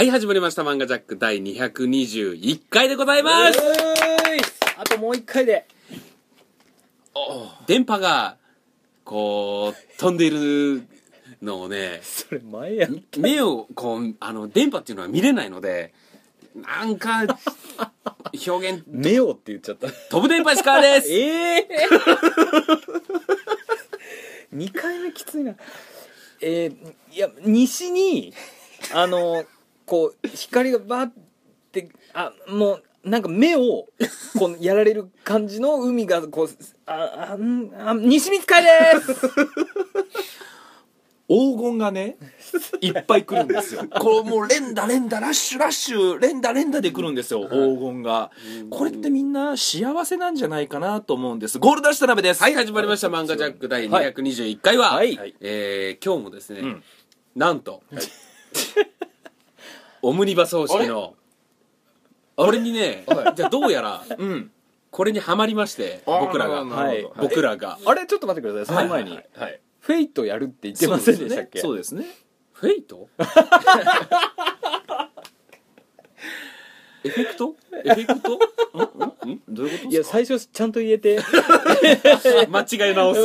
はい、始まりました。漫画ジャック第221回でございます。あともう一回で。電波が、こう、飛んでいるのをね、それ前やん目を、こう、あの、電波っていうのは見れないので、なんか、表現、目をって言っちゃった。飛ぶ電波石川です。ええ。2回目きついな。えー、いや西にあのこう光がバーってあもうなんか目をこうやられる感じの海がこうああんあ西光海です！黄金がねいっぱい来るんですよ。こうもう連打連打ラッシュラッシュ連打連打で来るんですよ黄金が。これってみんな幸せなんじゃないかなと思うんです。ゴールダッシュ田辺です。はい、始まりました。漫画ジャック第221回は、はい。えー今日もですね、ん。なんと、オムニバス方式の、これ？にね、じゃあどうやら、うん。これにはまりまして、僕らが、はい。僕らが、あれ？ちょっと待ってください。その前に、はい。はいフェイトやるって言ってませんでしたっけ？そうですね。フェイト？エフェクト？エフェクト？ん？んん？どういうこと？いや最初ちゃんと言えて。間違い直す。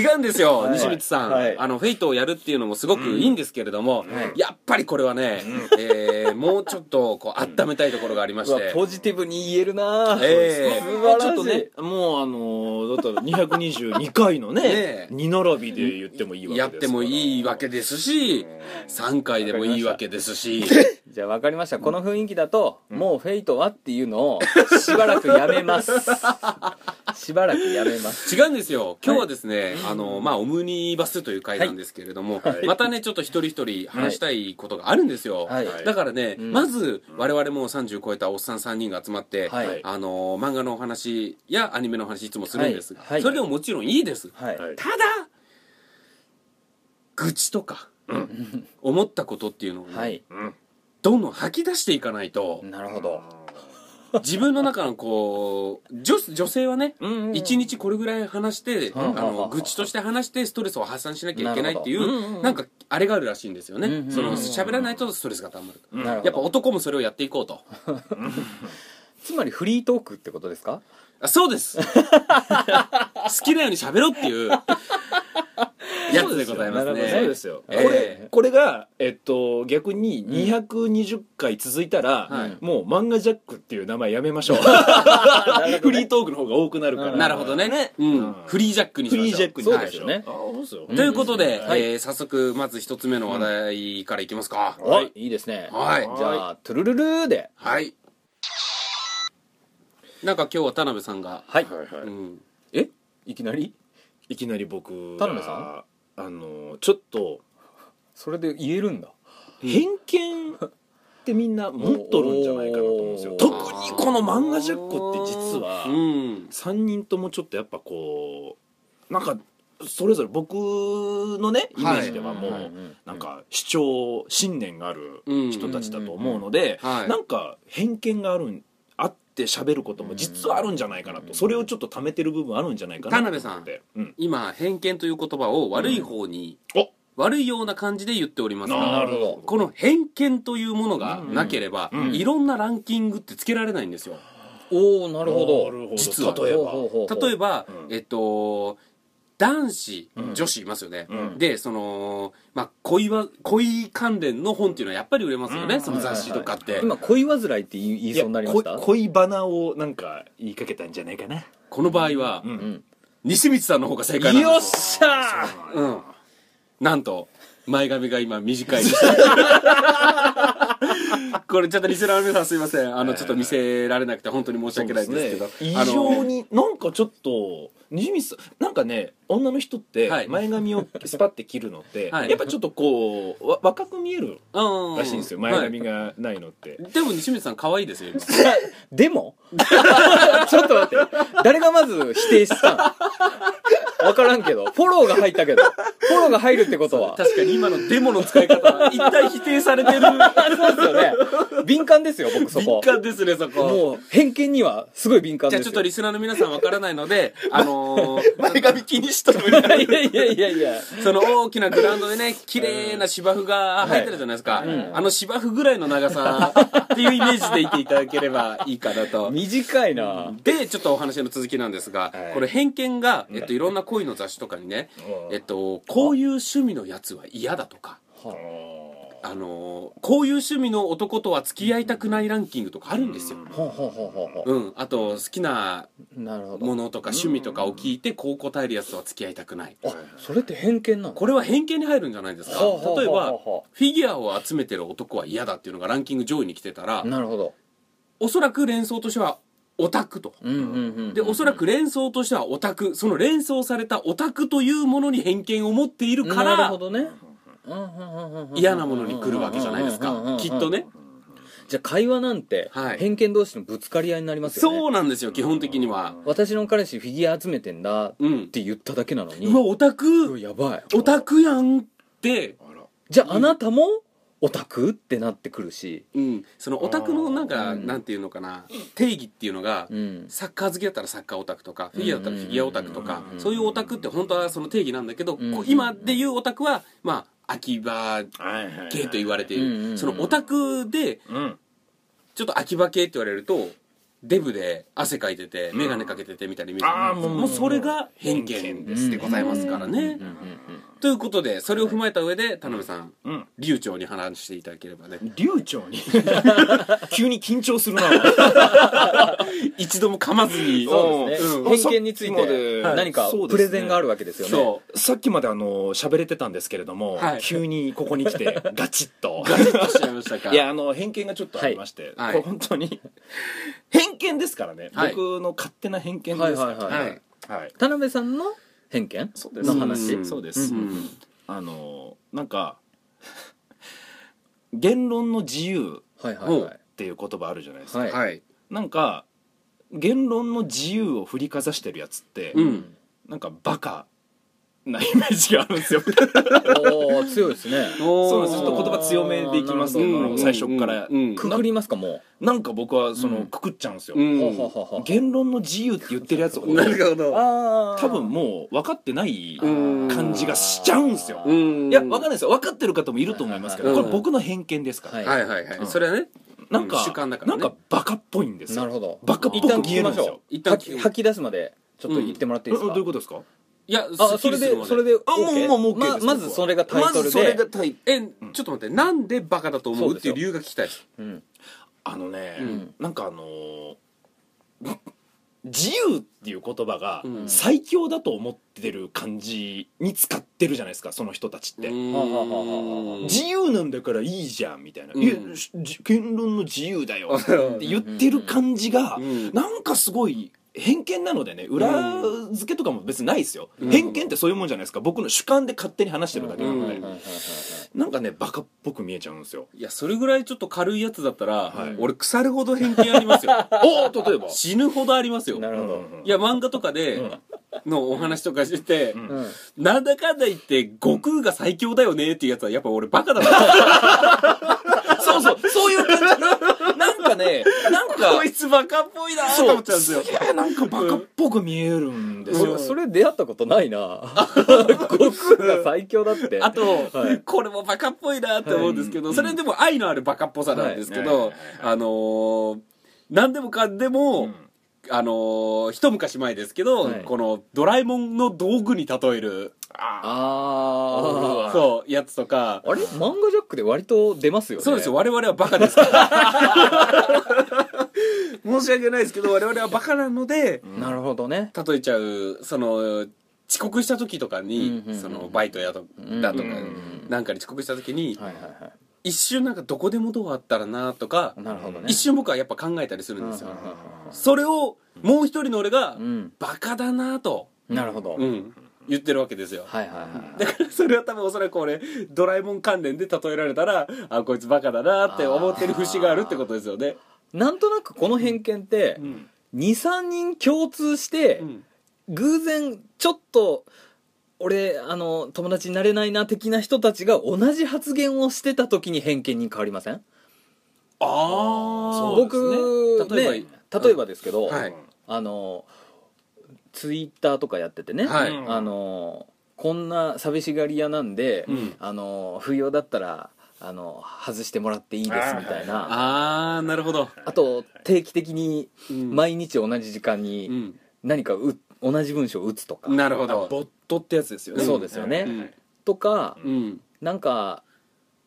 違うんですよ、はい。西光さん、はい。あの、フェイトをやるっていうのもすごくいいんですけれども、やっぱりこれはね、えーもうちょっと、こう、温めたいところがありまして、ポジティブに言えるな。ええ素晴らしい。ちょっとねもうあのーだったら222回のねねえ。二並びで言ってもいいわけですやってもいいわけですし、3回でもいいわけですし、じゃあ分かりました。この雰囲気だと、もうフェイトはっていうのを しばらくやめます。しばらくやめます。違うんですよ。今日はですね、あの、まあ、オムニバスという回なんですけれども、はい。またね、ちょっと一人一人話したいことがあるんですよ。はい。だからね、ん。まず、我々もう30超えたおっさん3人が集まって、はい。あの、漫画のお話やアニメのお話いつもするんです。が、はい。はい。それでももちろんいいです。ただ、愚痴とか、思ったことっていうのをね、はい。うんどんどん吐き出していかないと、なるほど。自分の中のこう、女女性はね、うんうんうん。一日これぐらい話して、うんあの愚痴として話してストレスを発散しなきゃいけないっていううんうんうんなんかあれがあるらしいんですよね、うんうんうんその喋らないとストレスがたまる、なるほど。やっぱ男もそれをやっていこうと。つまりフリートークってことですか？あそうです。好きなように喋ろうっていう。やつでございますね。そうですよ、ええ。これこれが、えっと、逆に220回続いたら、はい。もう漫画ジャックっていう名前やめましょう、ね。フリートークの方が多くなるから、うんなるほどね。うん。うん。フリージャックにしましょう。フリージャックにそうですよね。あそうですよ。ということで、はい。えー早速まず一つ目の話題からいきますか、はい。いいですね。はい。じゃあトゥルルルーで。はいなんか今日は田辺さんが、はい、はいはい。うん、え？いきなり？いきなり僕田辺さん？あのちょっとそれで言えるんだ。偏見ってみんな持っとるんじゃないかなと思うんですよ。おー特にこの漫画ジャックって実はうん。3人ともちょっとやっぱこうなんかそれぞれ僕のねイメージではもう、はい。うんなんか主張信念がある人たちだと思うので、はい。なんか偏見があるんあって喋ることも実はあるんじゃないかなと、それをちょっと溜めてる部分あるんじゃないかなと田辺さうん、今偏見という言葉を悪い方に、お。悪いような感じで言っております。ながるほど。この偏見というものがなければ、うん。いろんなランキングってつけられないんですよ。おおなるほど。実は。例えば。例えば、うん。えっと男子、うん。女子いますよね、うん。でそのまあ恋は恋関連の本っていうのはやっぱり売れますよね、うん。その雑誌とかって、今恋煩いって言いそうになりました？恋恋バナをなんか言いかけたんじゃないかなこの場合は、西光さんの方が正解なんよ。っしゃー！うん。なんと前髪が今短いです これちょっとリスナーの皆さんすいません。あのちょっと見せられなくて本当に申し訳ないんですけど。ね。異常になんかちょっと西光さんなんかね女の人ってはい。前髪をスパッて切るのって、はい。やっぱちょっとこうわ若く見えるうんらしいんですよ。前髪がないのって、はい。でも西光さん可愛いですよ今。でも？ちょっと待って。誰がまず否定したん分からんけどフォローが入ったけどフォ心が入るってことは。確かに今のデモの使い方一旦否定されてる。そうですよね。敏感ですよ僕そ敏こ感ですねそこ。もう偏見にはすごい敏感じゃあちょっとリスナーの皆さんわからないのであのー前髪気にしとるいやいやいやいやいや。その大きなグラウンドでね綺麗な芝生が生えてるじゃないですか、あの芝生ぐらいの長さっていうイメージでいていただければいいかなと短いなでちょっとお話の続きなん。ですが、はいこれ偏見が、えっと、いろん。な恋の雑誌とかにね、えっと、こういう趣味のやつは嫌だとか、あ。のーこういう趣味の男とは付き合いたくないランキングとかあるんですよ、ほうん、あと好きなものとか趣味とかを聞いてこう答えるやつとは付き合いたくない。あそれって偏見なの？これは偏見に入るんじゃないですか。例えばフィギュアを集めてる男は嫌だっていうのがランキング上位に来てたらなるほど。おそらく連想としてはオタクと。でおそらく連想としてはオタク。その連想されたオタクというものに偏見を持っているかなるらほどね。嫌なものに来るわけじゃないですか。きっとね。じゃあ会話なんてはい。偏見同士のぶつかり合いになりますよね。そうなんですよ基本的には。私の彼氏フィギュア集めてんだっうん。て言っただけなのに。うわオタク。やばい。オタクやんって。じゃああなたもオタクってなってくるし。うん。そのオタクのなんかうん。なんていうのかな。定義っていうのがうん。サッカー好きだったらサッカーオタクとかフィギュアだったらフィギュアオタクとかうん。そういうオタクって本当はその定義なんだけど今でいうオタクはまあ秋葉系と言われていうんうんうん。るそのオタクでうん。ちょっと秋葉系って言われるとデブで汗かいてて眼鏡かけててみたいなイメージ。あーもうもうそれが偏見ですでございますからね。うんうんうんということでそれを踏まえた上で田辺さんうん。流暢に話していただければね。流暢に？急に緊張するな。一度も噛まずに。そうですね、うん。偏見についさっきまでて何かそうですね。プレゼンがあるわけですよね。そさっきまであの喋れてたんですけれども、はい。急にここに来てガチッと。う ガチッとしちゃいましたか。いやあの偏見がちょっとありまして、はい。これ本当に偏見ですからね、はい。僕の勝手な偏見ですから、はいはいはいはい。はい。田辺さんの偏見の話？うん。そうです、うんあのなんか 言論の自由っていう言葉あるじゃないですか、はい。はい。なんか言論の自由を振りかざしてるやつって、うん。なんかバカなイメージがあるんですよ。おお強いですね。そうなんです。ちょっと言葉強めでいきますけど、うん最初から、うんくくりますかもなんか僕はその、うん。くくっちゃうんですよ、言論の自由って言ってるやつほどなるほど。あ多分もう分かってないうん。感じがしちゃうんですよ。うん。いや分かんないですよ。分かってる方もいると思いますけどうんこれ僕の偏見ですから、はい。はいはいそれはねなんかなんかバカっぽいんですよ。なるほど。バカっぽく一旦聞きましょ見えるんですよ一旦吐き出すまでちょっと言ってもらっていいですえかどういうことですか？いやあそれでそれであもう？もうもう OK まですまずそれがタイトルまずそれがでタイえちょっと待ってなんでバカだと思うっていう理由が聞きたいです。うん。あのね、うん。なんかあのー 自由っていう言葉がうん。最強だと思ってる感じに使ってるじゃないですかその人たちって、うん。はあはあはあはあ自由なんだからいいじゃんみたいな、うん。いやし言論の自由だよって言ってる感じがうん。なんかすごい偏見なのでね裏付けとかも別にないですよ、うん。偏見ってそういうもんじゃないですか。僕の主観で勝手に話してるだけなので、うん。なんかねバカっぽく見えちゃうんですよ。いやそれぐらいちょっと軽いやつだったら、はい。俺腐るほど偏見ありますよ。おお例えば。死ぬほどありますよ。なるほど。いや漫画とかでのお話とかしてて、うん。うん。なんだかんだ言って悟空が最強だよねっていうやつはやっぱ俺バカだな。そうそう。そういう感じかねなんか こいつバカっぽいなと思っちゃうんですよ。すげえなんかバカっぽく見えるんですよ、そそれ出会ったことないな。悟空が最強だって。あと、はい。これもバカっぽいなって思うんですけど、それでも愛のあるバカっぽさなんですけど、はいはいはい。あのー何でもかんでも、うん。あのー一昔前ですけど、はい。このドラえもんの道具に例える、ああそう、やつとか、あれ？漫画ジャックで割と出ますよね。そうですよ、我々はバカです。から。申し訳ないですけど、我々はバカなので、なるほどね。例えちゃう、その、遅刻した時とかに、うんうんうんその、バイトやとだとか、うんなんかに遅刻した時に、はいはいは一瞬なんかどこでもドアあったらなとかい、なるほどね。一瞬僕はやっぱ考えたりするんですよ。それをもう一人の俺がうん。バカだなと、なるほど、うん、言ってるわけですよ。はいはいはいだからそれは多分おそらく俺ドラえもん関連で例えられたらあこいつバカだなって思ってる節があるってことですよね。なんとなくこの偏見ってうん。23人共通してうん。偶然ちょっと俺あの友達になれないな的な人たちが同じ発言をしてた時に偏見に変わりません？あそう僕例えばね例えばですけど、はい。あのツイッターとかやっててね、はい。うん。あのこんな寂しがり屋なんで、うん。あの不要だったらあの外してもらっていいですみたいな。あ,、ああなるほど。と定期的にうん。毎日同じ時間うにん。何かう同じ文章を打つとか、なるほど。ボットってやつですよね。そうですよね。うん。とかうん。なんか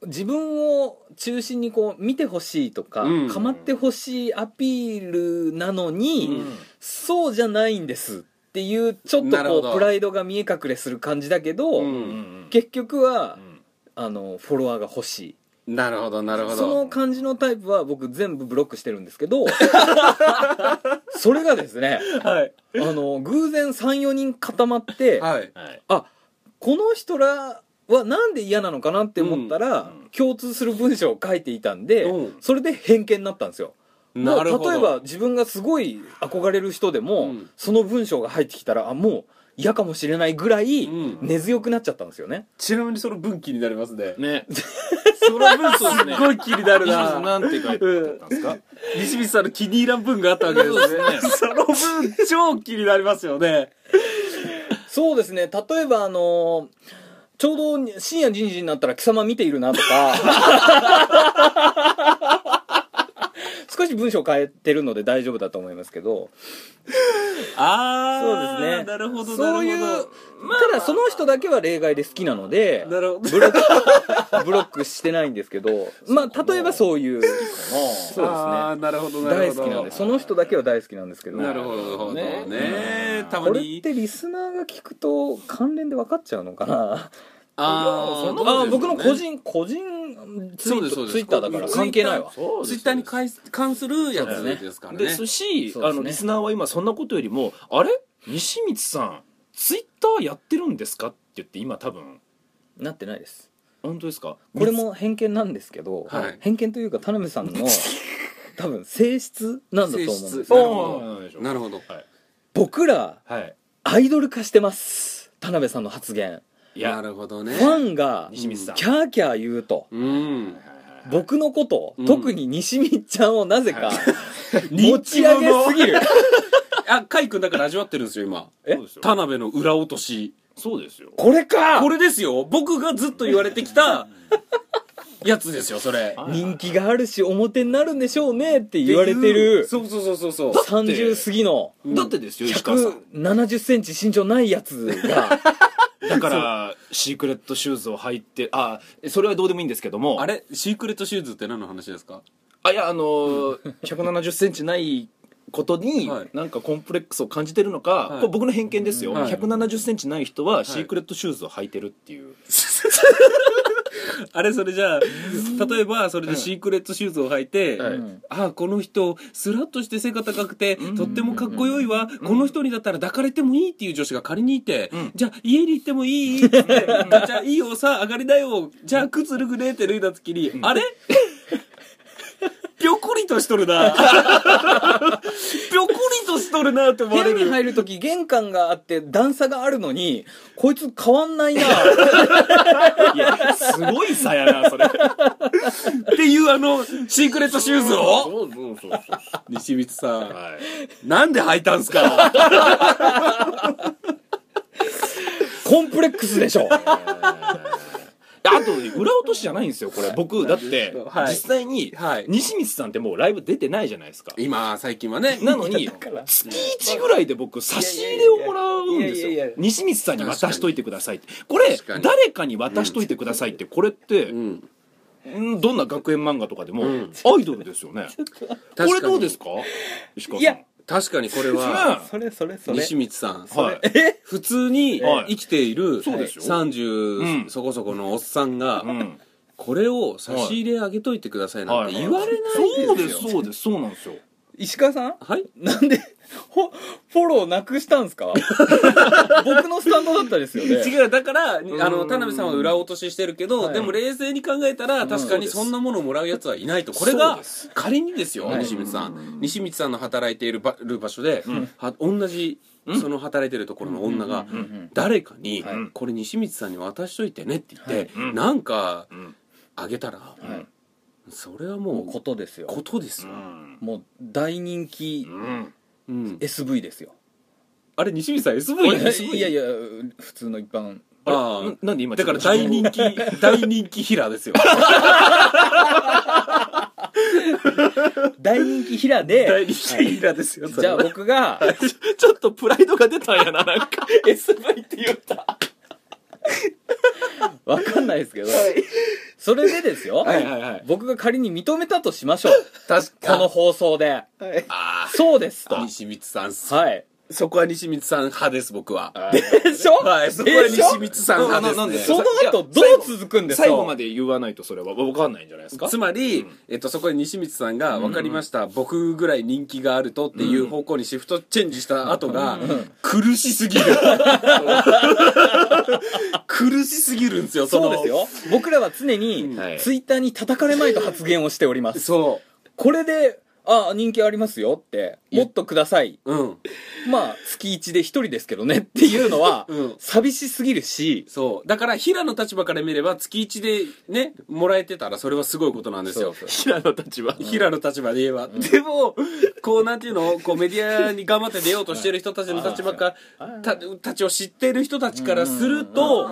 自分を中心にこう見てほしいとか、うん。構ってほしいアピールなのに、そうじゃないんですっていうちょっとなるほど。こうプライドが見え隠れする感じだけど、うんうん結局はう、ん。あのフォロワーが欲しい。なるほどなるほそのど感じのタイプは僕全部ブロックしてるんですけど それがですねはい。あの偶然34人固まって、はいはい。あこの人らはなんで嫌なのかなって思ったら、うん。共通する文章を書いていたんで、うん。それで偏見になったんですよなるほど。例えば自分がすごい憧れる人でも、うん。その文章が入ってきたらあもう嫌かもしれないぐらいうん。根強くなっちゃったんですよね、ちなみにその文気になりますね。ね。その文すっごい気になるな。なんて書いてあったんですか？西光さんの気に入らん文があったわけですね。その文超気になりますよね。そうですね。例えばあのーちょうど深夜12時になったら貴様見ているなとか少し文章変えてるので大丈夫だと思いますけど。ああそうですね。なるほどなそういうるほど。ただその人だけは例外で好きなのでなるほど。ブロック ブロックしてないんですけどまあ例えばそういうそうですね。なるほど大好きなんでその人だけは大好きなんですけど。なるほどね。ねたまこれっにてリスナーが聞くと関連で分かっちゃうのかなあそんなーあ僕の個ツ人個人ツイッターだから関係ないわ。そうですイッターに関関するやつねですからね。ですしあのリスナーは今そんなことよりも「あれ？西光さんツイッターやってるんですか?」って言って今多分。なってないです本当ですか？これも偏見なんですけど、はい。偏見というか田辺さんの 多分性質なんだと思うんですなるほど。僕らはい。アイドル化してます。田辺さんの発言。ないやるほどね。ファンが西光さん。キャーキャー言うと。うん。僕のこと、うん。特に西光ちゃんをなぜか、い持ち上げすぎる。あカイ君だから味わってるんですよ今。え？そうですよ田辺の裏落とし。そうですよ。これか？これですよ。僕がずっと言われてきたやつですよそれ。人気があるし表になるんでしょうねって言われてるそうそうそうそうそう。30過ぎのだってですよ石川さん。1 7 0ンチ身長ないやつが だからシークレットシューズを履いてあそれはどうでもいいんですけども。あれ？シークレットシューズって何の話ですか？あいやあのー、170センチないことにはい。なんかコンプレックスを感じてるのか、はい。これ僕の偏見ですよ、はい。170センチない人はシークレットシューズを履いてるっていう、あれそれじゃあ例えばそれでシークレットシューズを履いて、はい。あこの人スラッとして背が高くてとってもかっこよいわ、この人にだったら抱かれてもいいっていう女子が仮にいて、ん。じゃあ家に行ってもいい？ってってじゃあいいよさあ上がりだよ。じゃあ靴脱ぐねって脱いだ時に、あれ？ぴょこりとしとるな。ぴょこりとしとるなって思部屋にわれる入る時玄関があって段差があるのにこいつ変わんないな。いやすごい差やなそれ。っていうあのシークレットシューズを？そうそうそうそう。西光さん。はいなんで履いたんすか？コンプレックスでしょあと裏落としじゃないんですよこれ。僕だってはい。実際にはい。西光さんってもうライブ出てないじゃないですか。今最近はね。なのに月1ぐらいで僕差し入れをもらうんですよ。西光さんに渡しといてくださいって。これ誰かに渡しといてくださいってこれってどんな学園漫画とかでもうん。アイドルですよね。これどうですか？か石川さん確かにこれは それそれそれ。西光さん。はい。え？普通にはい。生きているそうですよ。30うん。そこそこのおっさんがうん。これを差し入れあげといてくださいなんて言われないそうでよですすそうです。そうなんですよ。石川さん？はい。なんで？フォフォローなくしたんすか？僕のスタンドだったですよね。違うだからあん。の田辺さんは裏落とししてるけど、はい。でも冷静に考えたら確かにそんなものをもらうやつはいないと。これが仮にですよ、はい。西光さん。西光さんの働いている場所で、は同じうんその働いてるところの女がうん。うん。誰かにはい「これ西光さんに渡しといてね」って言ってはい。うん。なんかうん。あげたらはい。それはもうもうことですよ。ことですよ。もう大人気うんうん。SV ですよ。あれ西光さん SV いやいやいや普通の一般。ああななん。で今だから大人気 大人気ヒラですよ。大人気ヒラで。大人気ヒラですよそじゃあ僕が。ちょっとプライドが出たんやななんか。SV って言った わかんないですけどそれでですよはいはいはい。僕が仮に認めたとしましょう。確この放送で。あそうですと。あ西光さんはいそこは西光さん派です僕は。でしょ？はいそこは西光さん派ななんで？ですねその後どう続くんですか？最後まで言わないとそれは分かんないんじゃないですか？つまり、えっと、そこで西光さんが「分かりました、僕ぐらい人気があると」っていう方向にシフトチェンジした後が、苦しすぎる。苦しすぎるんですよその。そうですよ。僕らは常にはいツイッターに叩かれまいと発言をしております。そこれであ人気ありますよってもっとください。ううん。まあ月1で1人ですけどねっていうのは うん。寂しすぎるし。そう。だから平の立場から見れば月1でねもらえてたらそれはすごいことなんですよ。平の立場。平の立場で言えば、でもこうなんていうの？こうメディアに頑張って出ようとしてる人たちの立場かたたちを知ってる人たちからすると、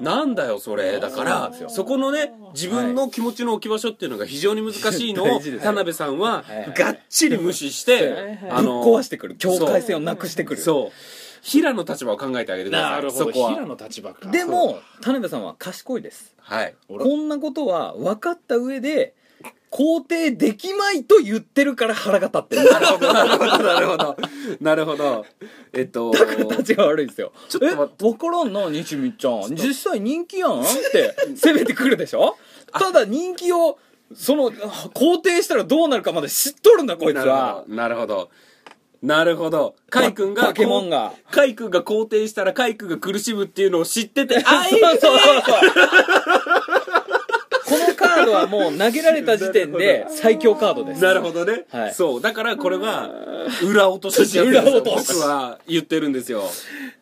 なんだよそれ。だからそこのね自分の気持ちの置き場所っていうのが非常に難しいのを田辺さんははい。はいがっちり無視してぶっ壊してくる。境界線をなくしてくる。そう。平の立場を考えてあげてくださないるほど。そこは。平の立場か。でも田辺さんは賢いです。はい。俺こんなことは分かった上で肯定できまいと言ってるから腹が立ってる。なるほど。なるほど。なるほど。なるほどえっと立ちが悪いですよ。ちょっと待え分からんな西見ちゃん。実際人気やんって 攻めてくるでしょ？ただ人気をその肯定したらどうなるかまで知っとるんだこいつは。なるほど。なるほど。カイ君がバケモンが。カイ君が肯定したらカイ君が苦しむっていうのを知っててあそうそうそうそうドはもう投げられた時点で 最強カードです。なるほどね、はい。そう。だからこれは裏落としってやつ裏落とし。僕は言ってるんですよ。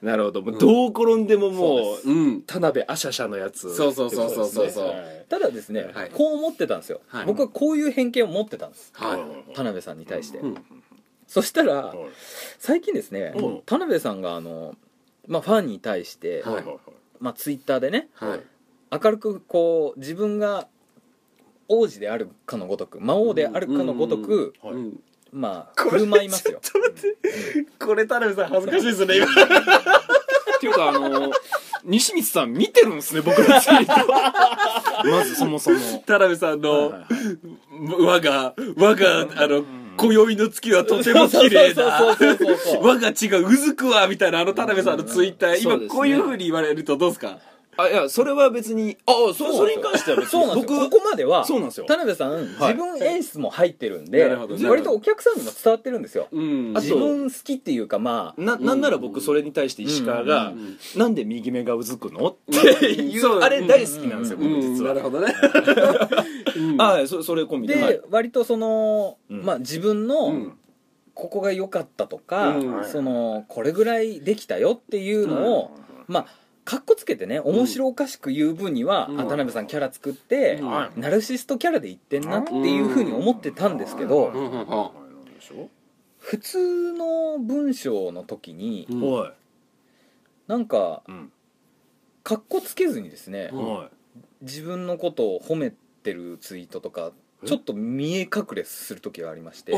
なるほど。もうどう転んでももううん。田辺アシャシャのやつそうそうそうそうそうただですね、はい。こう思ってたんですよ、はい。僕はこういう偏見を持ってたんです。はい。田辺さんに対して、うん。そしたら、はい。最近ですね、うん。田辺さんがあの、まあ、ファンに対して、はいはいはい。まあ、ツイッターでねはい。明るくこう自分が王子であるかのごとく魔王であるかのごとく、はいうんまあ振る舞いますよ。これ田辺さん恥ずかしいですね今。っていうかあの西光さん見てるんですね僕のツイートまずそもそも。田辺さんの、はい我が我があの今宵の月はとても綺麗だ我 が血がうずくわみたいなあの田辺さんのツイッター、今そうですね。こういうふうに言われるとどうですか？あいやそれは別にあそそれに関しては別にそうなんですよ。僕ここまではそうなんですよ。田辺さん、はい。自分演出も入ってるんでなるほどなるほど。割とお客さんにも伝わってるんですよ、うん。あと自分好きっていうかまあななんなら僕それに対して石川がうん。うん「なんで右目がうずくの? 」っていうそうあれ大好きなんですようん。僕実は。なるほどね。あはい。そそれ込みでで、はい。割とその、うん。まあ自分の、うん。ここが良かったとか、うん。そのこれぐらいできたよっていうのを、まあかっこつけてね面白おかしく言う分には、うん。あ田辺さんキャラ作って、うん。はい。ナルシストキャラで言ってんなっていうふうに思ってたんですけど、うん。普通の文章の時に、うんはい。なんかうん。かっこつけずにですね、自分のことを褒めてるツイートとかえ？ちょっと見え隠れする時がありまして。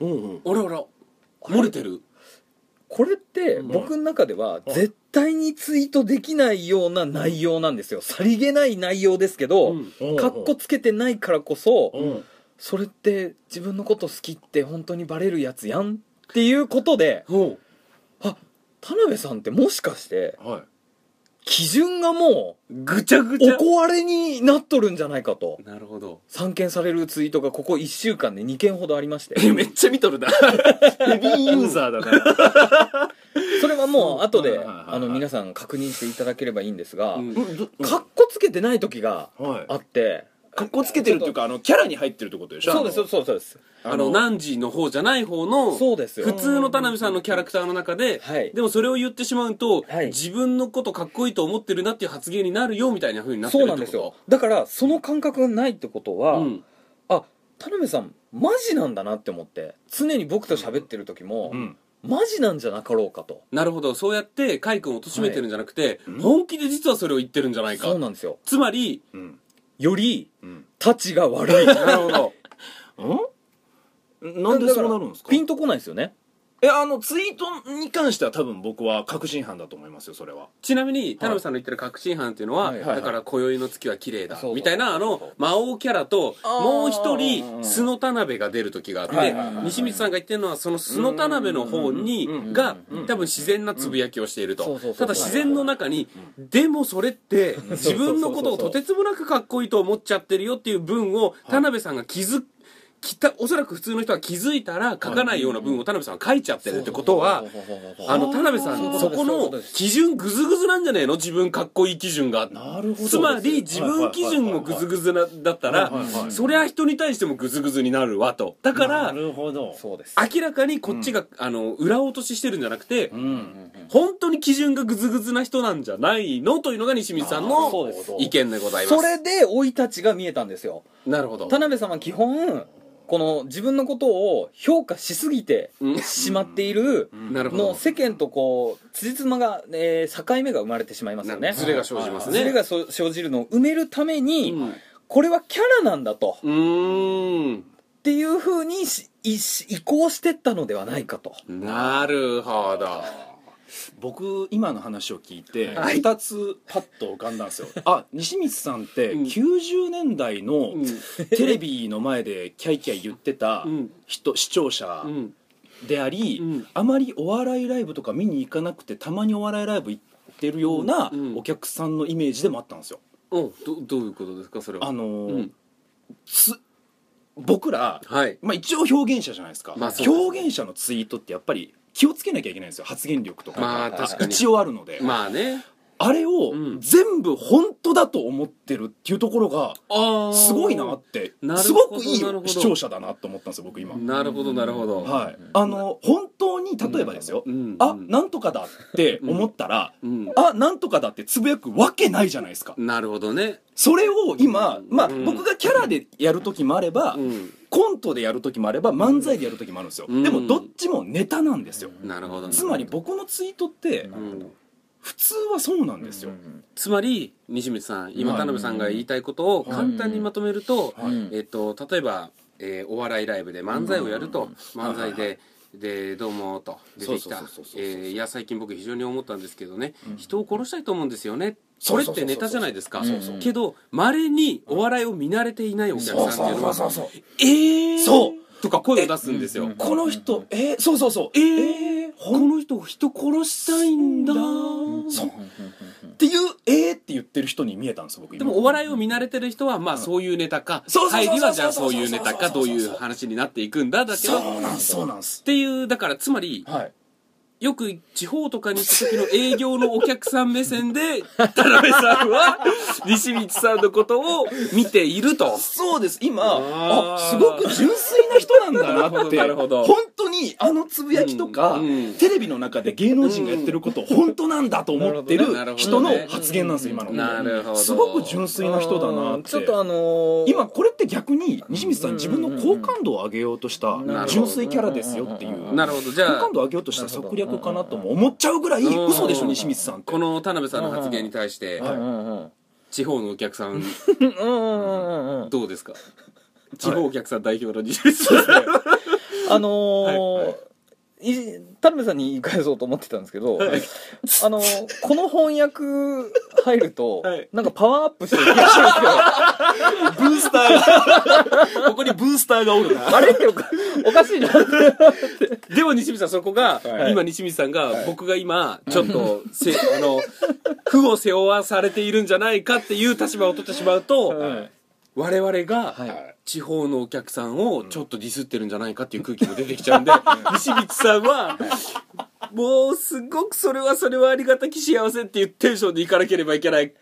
お。うんうん。あらあら。漏れてる？これってうん。僕の中では絶対にツイートできないような内容なんですよ。さりげない内容ですけど、うん。かっこつけてないからこそうん。それって自分のこと好きって本当にバレるやつやんっていうことでほあ田辺さんってもしかしてはい。基準がもうぐちゃぐうちゃおこわれになっとるんじゃないかと。なるほど。散見されるツイートがここ1週間で2件ほどありまして。えめっちゃ見とるな。ヘビーユーザーだな はもう後であの皆さん確認していただければいいんですがうん。かっこつけてない時がはい。あって。格好つけてるっていうかあのキャラに入ってるってことでしょ？そうですそうですそうです。あの汝の方じゃない方のそうですよ。普通の田辺さんのキャラクターの中で、はい。でもそれを言ってしまうと、はい。自分のことかっこいいと思ってるなっていう発言になるよみたいな風になってそうるってこと？なんですよ。だからその感覚がないってことは、うん。あ田辺さんマジなんだなって思って常に僕と喋ってる時も、うんマジなんじゃなかろうかと。なるほど。そうやって海君を貶めてるんじゃなくて、うん。本気で実はそれを言ってるんじゃないか。そうなんですよ。つまりうん。よりうん。たちが悪い。なるほど。ん？なんでそうなるんですか？ピンとこないですよねえあのツイートに関しては多分僕は確信犯だと思いますよそれは。ちなみに田辺さんの言ってる確信犯っていうのは、はいはいだから今宵の月は綺麗だそうそう。みたいなあの魔王キャラとあー。もう一人素の田辺が出る時があって、はいはいはいはい。西光さんが言ってるのはその素の田辺の方にがうん多分自然なつぶやきをしているとそうそうそうただ自然の中にでもそれって自分のことをとてつもなくかっこいいと思っちゃってるよっていう文を田辺さんが気づきたおそらく普通の人は気づいたら書かないような文を田辺さんは書いちゃってるってことはあの田辺さんそこの基準グズグズなんじゃねえの？自分かっこいい基準がなるほど。つまり自分基準もグズグズなだったらそりゃ人に対してもグズグズになるわと。だからるほど。そうです。明らかにこっちがあの裏落とししてるんじゃなくてうん本当に基準がグズグズな人なんじゃないの？というのが西光さんの意見でございます。それで生い立ちが見えたんですよなるほど。田辺さんは基本この自分のことを評価しすぎてうん。しまっているなるほど。の世間とこう辻褄が、えー境目が生まれてしまいますよね。ズレが生じますね。ズレがそ生じるのを埋めるために、うん。これはキャラなんだと。うーん。っていうふうにしい移行してったのではないかと。なるほど僕今の話を聞いてはい。2つパッと浮かんだんですよ。あ西光さんってうん。90年代のうん。テレビの前でキャイキャイ言ってたうん。人視聴者うん。であり、うん。あまりお笑いライブとか見に行かなくてたまにお笑いライブ行ってるようなうん。お客さんのイメージでもあったんですよ。おどどういうことですかそれは？あのーうん。つ僕ら、はい。まあ、一応表現者じゃないですか、まあそうですね。表現者のツイートってやっぱり気をつけなきゃいけないんですよ発言力とか、まあ確かに。一応あるので、まあね。あれをうん。全部本当だと思ってるっていうところがああすごいなってなるすほどごくいいなるほど。視聴者だなと思ったんですよ僕今、なるほどなるほど。はい。あの本当に例えばですよ、うん。あなんとかだって思ったら、うん。あなんとかだってつぶやくわけないじゃないですか。なるほどね。それを今、まあ、うん僕がキャラでやる時もあれば、うんコントでやる時もあれば漫才でやる時もあるんですよ、うん。でもどっちもネタなんですよ、なるほど。つまり僕のツイートってうん普通はそうなんですよ、つまり西光さん今はい。田辺さんが言いたいことを簡単にまとめると、はい。えっと、例えば、えーお笑いライブで漫才をやると、うん。漫才で、はいはいでどうもと出てきた。いや最近僕非常に思ったんですけどね、人を殺したいと思うんですよね。そそうそうそうそう。れってネタじゃないですか。けどまれにお笑いを見慣れていないお客さんっていうのはそうそうそうえー？そう。とか声を出すんですよ、うんこの人えーそうそうそう。ええー？ー、この人人殺したいんだ。そうっていうえーって言ってる人に見えたんですよ僕今でもお笑いを見慣れてる人はまあそういうネタか入りはじゃあそういうネタかどういう話になっていくんだだけど。そうなんですそうなんです。っていうだからつまりはいよく地方とかに行った時の営業のお客さん目線で田辺さんは西光さんのことを見ていると。そうです。今あー。あすごく純粋な人なんだなってなるほど。本当にあのつぶやきとか、うんうん。テレビの中で芸能人がやってること本当なんだと思ってる人の発言なんですよ今の。なるほど。すごく純粋な人だなって。ちょっとあのー今これって逆に西光さん自分の好感度を上げようとした純粋キャラですよっていう。なるほど。じゃあ好感度を上げようとした策略かなとも思っちゃうぐらいうん嘘でしょ西光さんって。この田辺さんの発言に対して地方のお客さんどうですか？地方お客さん代表の西光さん。あのー田辺さんに言い返そうと思ってたんですけど、あのーこの翻訳入ると、はい。なんかパワーアップしてる気がするんですけどブースターが。ここにブースターがおるな。あれ？っておかおかしいなって。でも西光さんそこが、はい。今西光さんが、僕が今ちょっとせあの 負を背負わされているんじゃないかっていう立場を取ってしまうと、はい我々が、はい。地方のお客さんをちょっとディスってるんじゃないかっていう空気も出てきちゃうんで、西光さんはもうすごくそれはそれはありがたき幸せっていうテンションで行かなければいけない。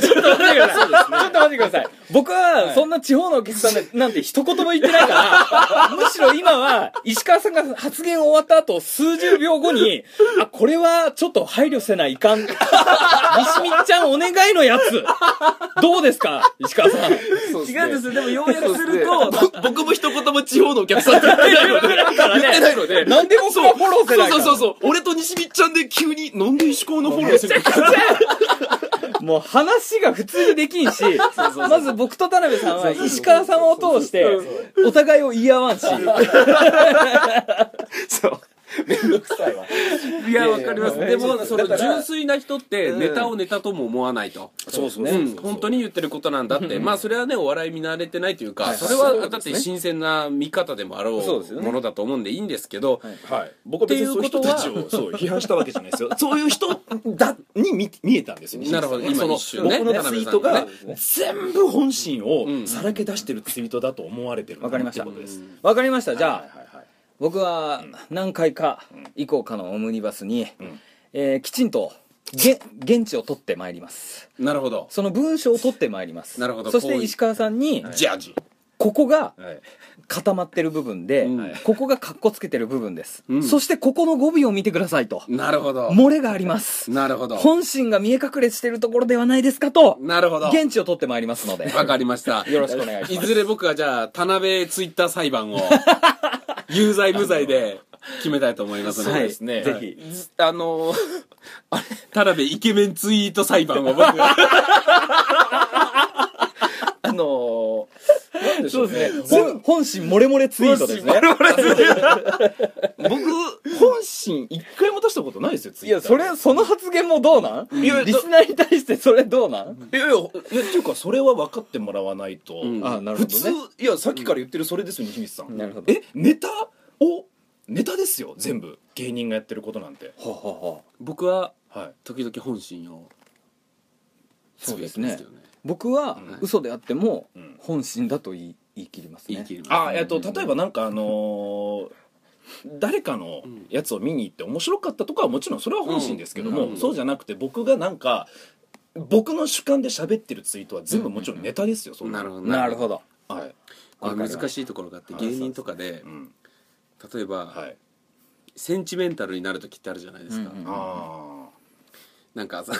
ちょっと待ってください。ちょっと待ってください。僕は、そんな地方のお客さんでなんて一言も言ってないから、むしろ今は、石川さんが発言終わった後、数十秒後に、あ、これはちょっと配慮せないかん。西見ちゃんお願いのやつ。どうですか？石川さん。違うんですよ。でも要約するとぼ僕も一言も地方のお客さんって言ってないので。言ってないのでなんで。僕がフォローせないかそうそうそうそう俺と西見ちゃんで急になんで石川のフォローする。の もう話が普通にできんし、まず僕と田辺さんは石川さんを通して、お互いを言い合わんし。そうめんどくさいわ。いやわかります。でもその純粋な人ってネタをネタとも思わないと。そうそううん、本当に言ってることなんだって、まあそれはねお笑い見慣れてないというか、それはだって新鮮な見方でもあろそうものだと思うんでいいんですけど、はい。僕は別にそういう人たちをそう批判したわけじゃないですよ。そういう人だに見見えたんですよ西見さんなるほど。今その一瞬ね。僕のツイートが全部本心をん。さらけ出してるツイートだと思われてるわかりました。ってことですわかりました。じゃあ、僕は何回か以降かのオムニバスに、えーきちんとげ現地を取ってまいります。なるほど。その文章を取ってまいります。なるほど。そして石川さんに、ジャージ。ここがはい。固まってる部分で、うん。ここがカッコつけてる部分です、うん。そしてここの語尾を見てくださいと。なるほど。漏れがあります。なるほど。本心が見え隠れしてるところではないですかとなるほど。現地を取ってまいりますので。わかりました。よろしくお願いします。いずれ僕はじゃあ田辺ツイッター裁判を 有罪無罪で決めたいと思いますので、はいですね。ぜひ。ずあのー田辺イケメンツイート裁判を僕が。あのーなんでしょうね。本本心漏れ漏れツイートですね。僕本心一回も出したことないですよツイッター。いやそれその発言もどうなん？いやリスナーに対してそれどうなん？いやいやいやっていうかそれは分かってもらわないと、うん。あなるほ普通どねいやさっきから言ってるそれですよ西光さん。なるほど。えネタをネタですよ全部。芸人がやってることなんて。ははは僕ははい。時々本心をそうですね。つぶやきますけど僕はうん。嘘であってもうん。本心だと言い言い切りますね。言い切りますあえっと例えばなんかあのー誰かのやつを見に行って面白かったとかはもちろんそれは本心ですけども、うん。そうじゃなくて僕がなんか僕の主観で喋ってるツイートは全部もちろんネタですよ、そんなるほど。なるほど。はい、これ難しいところがあってはい。芸人とかでうん。例えばはい、センチメンタルになる時ってあるじゃないですか。うん。うんあなんかさ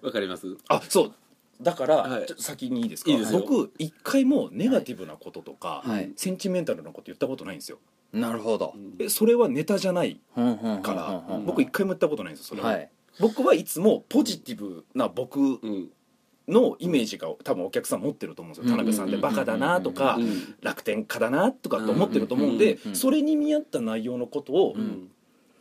わかります？あそうだから、はい。先にいいですか？いいです。よ僕一回もネガティブなこととか、はい。センチメンタルなこと言ったことないんですよ。なるほど。えそれはネタじゃないから、僕一回も言ったことないんですよそれは、はい。僕はいつもポジティブな僕うん。のイメージが多分お客さん持ってると思うんですよ。田辺さんってバカだなとかうん。楽天家だなとかって思ってると思うんでうん。うん。うん。それに見合った内容のことをうん。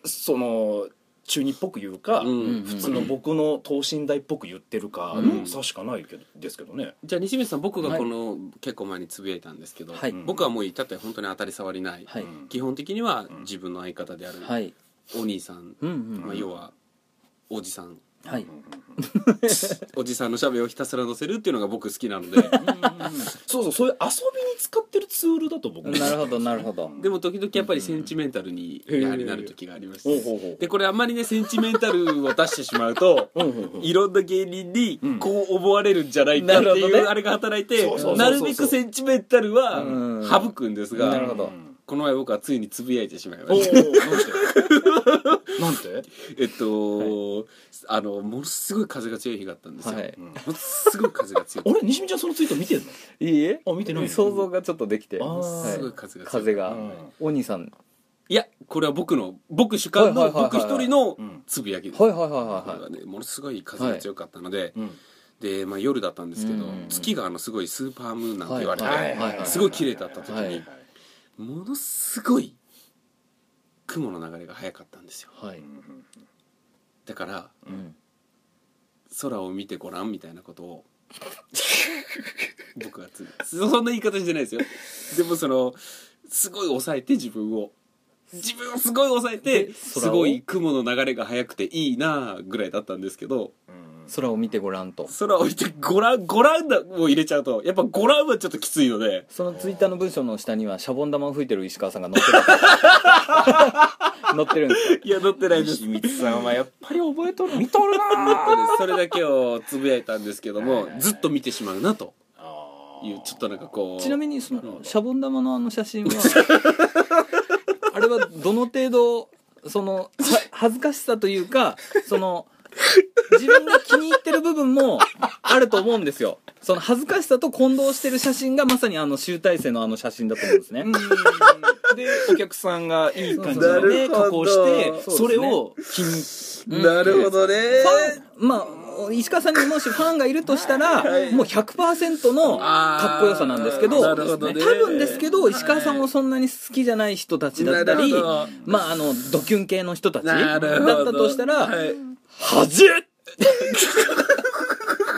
その中二っぽく言うかうん普通の僕の等身大っぽく言ってるかの差しかないけどですけどね。じゃあ西光さん僕がこの結構前につぶやいたんですけどはい。僕はもう至って本当に当たり障りない。はい。うん基本的には自分の相方であるはい。お兄さんうんうん。まあ要はおじさんはい。おじさんのしゃべをひたすら載せるっていうのが僕好きなので。そうそうそういう遊びに使ってるツールだと僕なるほどなるほど。でも時々やっぱりセンチメンタルにやはりなる時がありましてでこれあんまりねセンチメンタルを出してしまうといろんな芸人にうん。こう思われるんじゃないかってなるほどね。いうあれが働いてなるべくセンチメンタルはうん。省くんですがなるほど。この前僕はついにつぶやいてしまいました なんて？えっとあのものすごい風が強い日があったんですよ。はい。うん。ものすごい風が強い。俺西見ちゃんそのツイート見てんの？いいえ。あ見てないの？想像がちょっとできて。あー。はい。すごい風が強い。風が。うん。お兄さん。いやこれは僕の僕主観のはいはいはいはい。僕一人のうん。つぶやきです。はいはいはいこれははねものすごい風が強かったので、うんで、まあ、夜だったんですけど、うん。月があのすごいスーパームーンなんて言われて、はいはいはいすごい綺麗だった時に、はい。ものすごい雲の流れが速かったんですよ。いはい。だからうん。空を見てごらんみたいなことを 僕はつそそんな言い方してないですよ。でもそのすごい抑えて自分を。自分をすごい抑えてすごい雲の流れが速くていいなぐらいだったんですけど空を見てごらんと。空を見てごらんごらんだを入れちゃうと。やっぱごらんはちょっときついので。そのツイッターの文章の下にはシャボン玉を吹いてる石川さんが載ってた。載ってるんですかいや載ってないです。清水さんはやっぱり覚えとる見とるなそれだけをつぶやいたんですけどもずっと見てしまうなと。いうちょっとなんかこう。ちなみにそのシャボン玉のあの写真は あれはどの程度そのは恥ずかしさというかその自分が気に入ってる部分もあると思うんですよ。その恥ずかしさと混同してる写真がまさにあの集大成のあの写真だと思うんですね。でお客さんがいい感じなのね加工してそれを気になるほどね。ファンまあ石川さんにもしファンがいるとしたら、もう100%のかっこよさなんですけど多分ですけど石川さんをそんなに好きじゃない人たちだったりまああのドキュン系の人たちだったとしたらはい「はじっ!」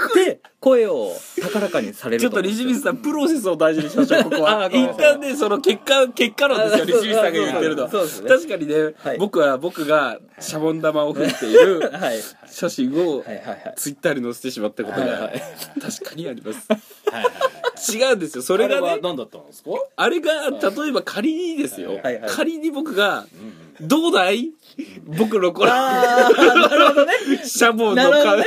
って声を高らかにされるちょっと西水さんプロセスを大事にしましょうここは。一旦ねその結果結果論ですよ西水さんが言ってるの。は確かにね、はい。僕は僕がシャボン玉を振っているはい。はい写真をはい。はい。ツイッターに載せてしまったことが。はい。はい。確かにあります。違うんですよ。それがねあれが例えば仮にですよ、はい。はい。仮に僕が「どうだい？僕のこのああなるほどね。シャボンのか、なるほどね。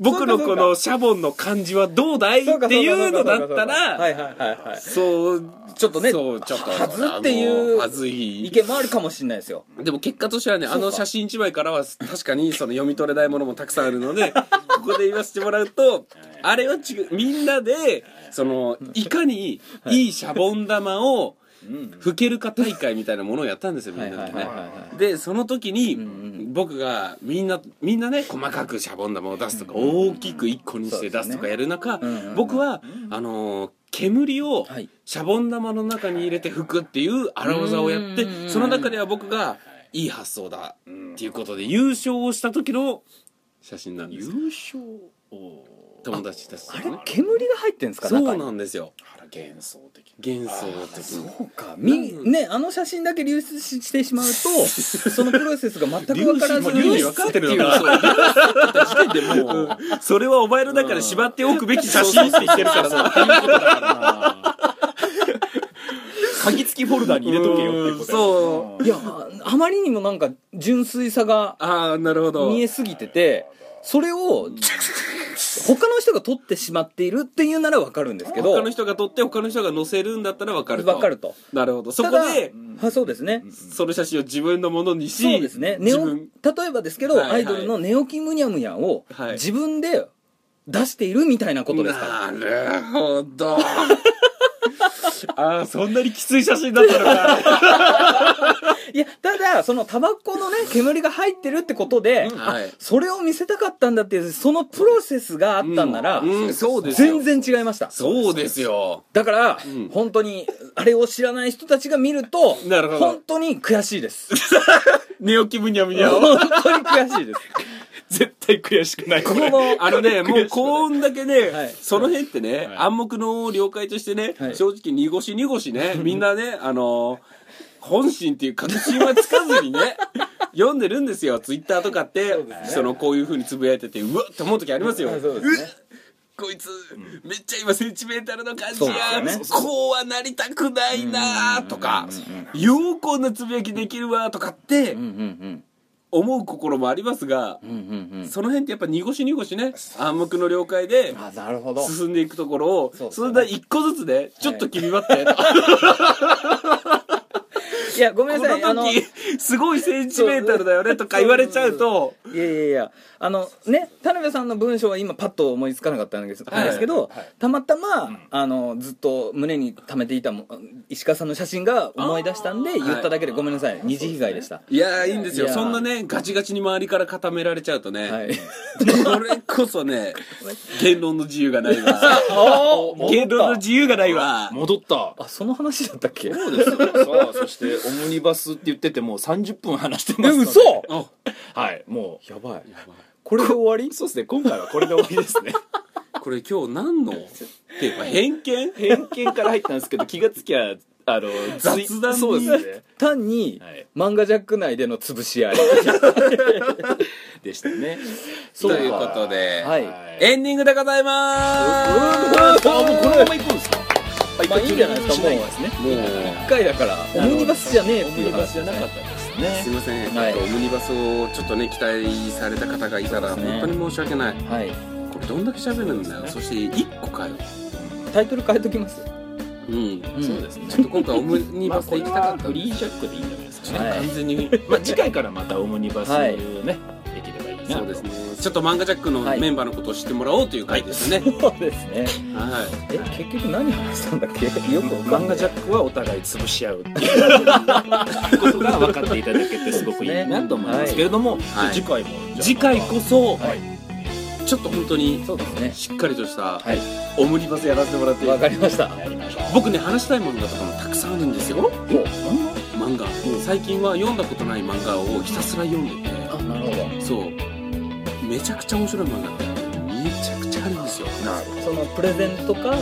僕のこのシャボンの感じはどうだい？っそうかていうのだそうかそうか。そうかったらはいはいはいはいそうちょっとねそうちょっとはずっていうあのはずい。意見もあるかもしれないですよ。でも結果としてはねあの写真1枚からは確かにその読み取れないものもたくさんあるので ここで言わせてもらうとあれは違う。みんなでそのいかにいいシャボン玉を吹けるか大会みたいなものをやったんですよみんなでね。でその時にん僕がみんなみんなね細かくシャボン玉を出すとか大きく1個にして出すとかやる中僕はあのー煙をはい。シャボン玉の中に入れて吹くっていう荒技をやってうんその中では僕がいい発想だっていうことで優勝をした時の写真なんですよ。優勝お友達たちとあれね煙が入ってんですかそうなんですよ。あら幻想的。幻想的。にそうか。みねあの写真だけ流出ししてしまうと そのプロセスが全く分からず流出分かってるのかな時点でもう。それはお前の中で縛っておくべき写真って言ってるからさそういうことだから。な鍵付きフォルダに入れとけよっていうことそう。いやああまりにもなんか純粋さがああなるほど。見えすぎててそれを他の人が撮ってしまっているっていうなら分かるんですけど。他の人が撮って他の人が載せるんだったら分かると。分かると。なるほど。そこであそうですね。その写真を自分のものにしそうですね。例えばですけど、はいはい。アイドルの寝起きむにゃむにゃをはい。自分で出しているみたいなことですか？ら、なるほどああそんなにきつい写真だったのか。いやただそのタバコのね 煙が入ってるってことで、はい。あそれを見せたかったんだっていうそのプロセスがあったんなら、うんうんそうですよ。全然違いました。そうですよ。だから、ん。本当にあれを知らない人たちが見るとなるほど。本当に悔しいです。寝起きむにゃむにゃを。本当に悔しいです絶対悔しくない。このあのね、もうこんだけね、はい。その辺ってね、はい。暗黙の了解としてね、はい。正直濁し濁しね、みんなね、あの本心っていう確信はつかずにね、読んでるんですよ。ツイッターとかって、そのこういう風につぶやいてて、うわっって思う時ありますよ。そうですね。こいつ、めっちゃ今センチメンタルな感じや、ね。こうはなりたくないなとか、ようこんなつぶやきできるわとかってうんうん思う心もありますがうんう、んうん。うんその辺ってやっぱ濁し濁しね、暗黙の了解で、進んでいくところをそね。それで一個ずつでちょっと君待って、いやごめんこなさい。あのの時すごいセンチメンタルだよねとか言われちゃうと。いやいやいや。あのね田辺さんの文章は今パッと思いつかなかったんですけど、たまたま、あのずっと胸に溜めていたも石川さんの写真が思い出したんで言っただけでごめんなさい。二次被害でした。いやーいいんですよ。そんなねガチガチに周りから固められちゃうとね、はい。これこそね言論の自由がないわ。あ言論の自由がないわ。戻った。あその話だったっけ？そうですよ。さあそしてオムニバスって言っててもう30分話してますので。え嘘！あはいもやばい。これで終わり？うそうですね。今回はこれで終わりですね。これ今日何の？っていうか偏見？偏見から入ったんですけど気がつきゃあの雑談に？そうです。ね単に、はい。漫画ジャック内での潰し合い。でしたね。そうか。ということで、はい。エンディングでございまあすもうこのまま行くんですか？まあいいんじゃないですか。もうですね。もう。1回だから。オムニバスじゃねえっていう話じゃなかったんですね。すいません、はい。えっとオムニバスをちょっとね期待された方がいたら本当に申し訳ない。はい。これどんだけ喋るんだよ。そして1個かよタイトル変えときます。うん。うん。そうですね。ちょっと今回オムニバスで行きたかったフリージャックでいいんじゃないですかね、はい完全に。まあ次回からまたオムニバスね、そうですね。ちょっと漫画ジャックのはい。メンバーのことを知ってもらおうという回ですね。そうですね。はえ結局何話したんだっけ？よく漫画ジャックはお互い潰し合うっていう。ことが分かっていただけてすごくいい。なと思いますけれども、はい。次回も。い次回こそはい。ちょっと本当にそうですね。しっかりとしたはい。オムニバスやらせてもらってわかりました。僕ね話したい漫画とかもたくさんあるんですよ。漫画？最近は読んだことない漫画をひたすら読んでて。あなるほど。そうめちゃくちゃ面白い漫画ってめちゃくちゃあるんですよ。そのプレゼントか、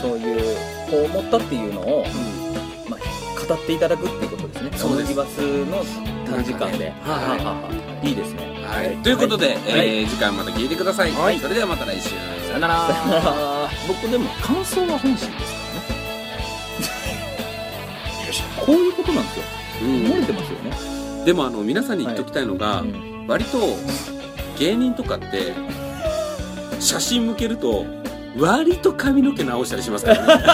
そういうこう思ったっていうのを、まあ、語っていただくっていうことですね。そうです。バスの短時間で、はいいいですね。はい、ということで、はい。えー次回また聞いてください、はい。それではまた来週。さよなら。あ僕でも感想は本心ですからね。こういうことなんですよ。うん。漏れてますよね、でもあの皆さんに言っておきたいのが、うん。割と芸人とかって写真向けると割と髪の毛直したりしますからね。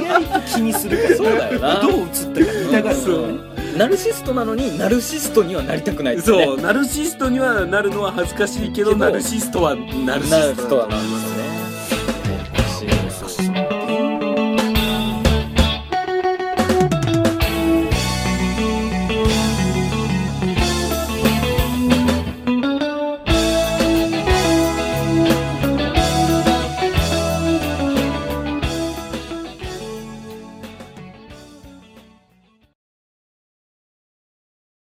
意外と気にするから。そうだよな。どう映ったか見たがるそうナルシストなのにナルシストにはなりたくないですね。そうナルシストにはなるのは恥ずかしいけどナルシストはナルシナルストシストはなります